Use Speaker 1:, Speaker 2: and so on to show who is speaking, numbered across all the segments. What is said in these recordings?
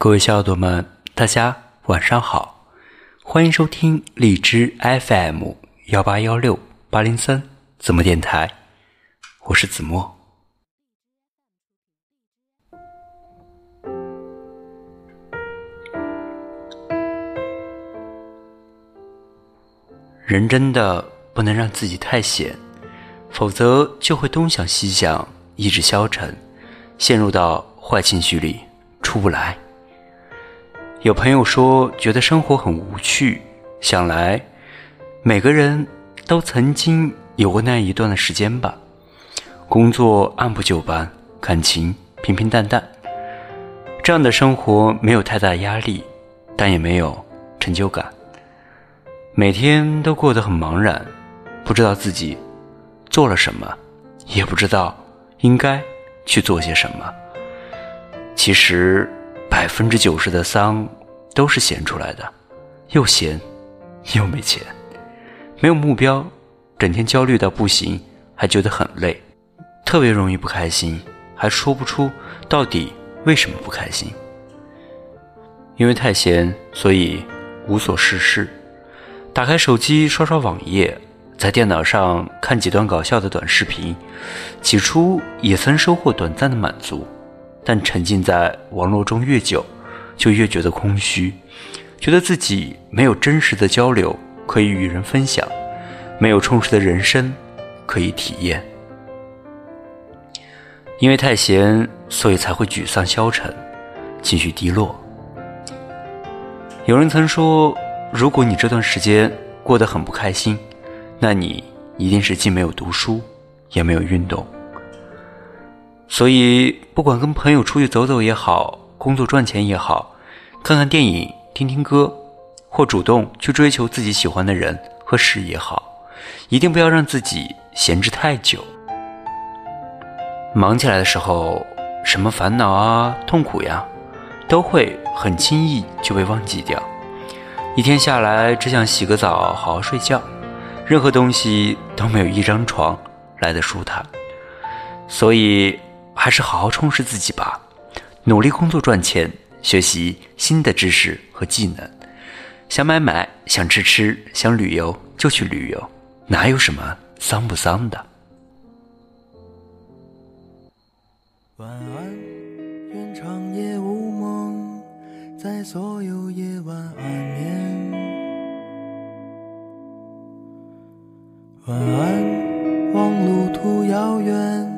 Speaker 1: 各位小耳朵们，大家晚上好，欢迎收听荔枝 FM 幺八幺六八零三子墨电台，我是子墨。人真的不能让自己太闲，否则就会东想西想，意志消沉，陷入到坏情绪里出不来。有朋友说觉得生活很无趣，想来每个人都曾经有过那一段的时间吧。工作按部就班，感情平平淡淡，这样的生活没有太大压力，但也没有成就感。每天都过得很茫然，不知道自己做了什么，也不知道应该去做些什么。其实百分之九十的丧都是闲出来的，又闲又没钱，没有目标，整天焦虑到不行，还觉得很累，特别容易不开心，还说不出到底为什么不开心。因为太闲，所以无所事事。打开手机刷刷网页，在电脑上看几段搞笑的短视频，起初也曾收获短暂的满足，但沉浸在网络中越久，就越觉得空虚，觉得自己没有真实的交流可以与人分享，没有充实的人生可以体验。因为太闲，所以才会沮丧消沉，情绪低落。有人曾说。如果你这段时间过得很不开心，那你一定是既没有读书，也没有运动。所以，不管跟朋友出去走走也好，工作赚钱也好，看看电影、听听歌，或主动去追求自己喜欢的人和事也好，一定不要让自己闲置太久。忙起来的时候，什么烦恼啊、痛苦呀，都会很轻易就被忘记掉。一天下来，只想洗个澡，好好睡觉，任何东西都没有一张床来的舒坦。所以，还是好好充实自己吧，努力工作赚钱，学习新的知识和技能。想买买，想吃吃，想旅游就去旅游，哪有什么丧不丧的？晚安，愿长夜无梦，在所有夜晚安眠。晚安，望路途遥远，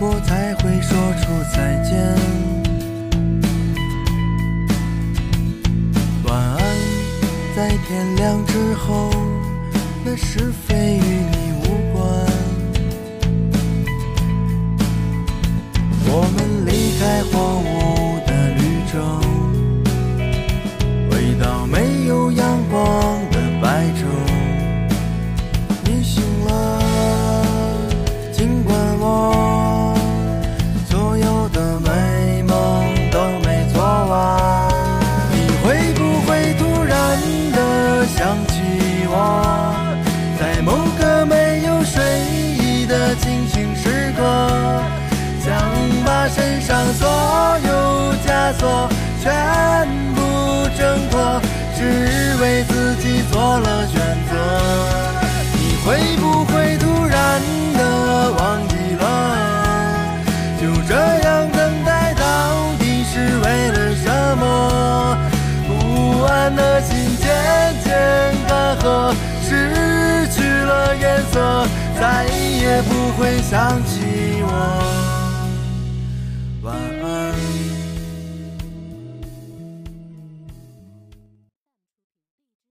Speaker 1: 我才会说出再见。晚安，在天亮之后，那是非再也不会想起我。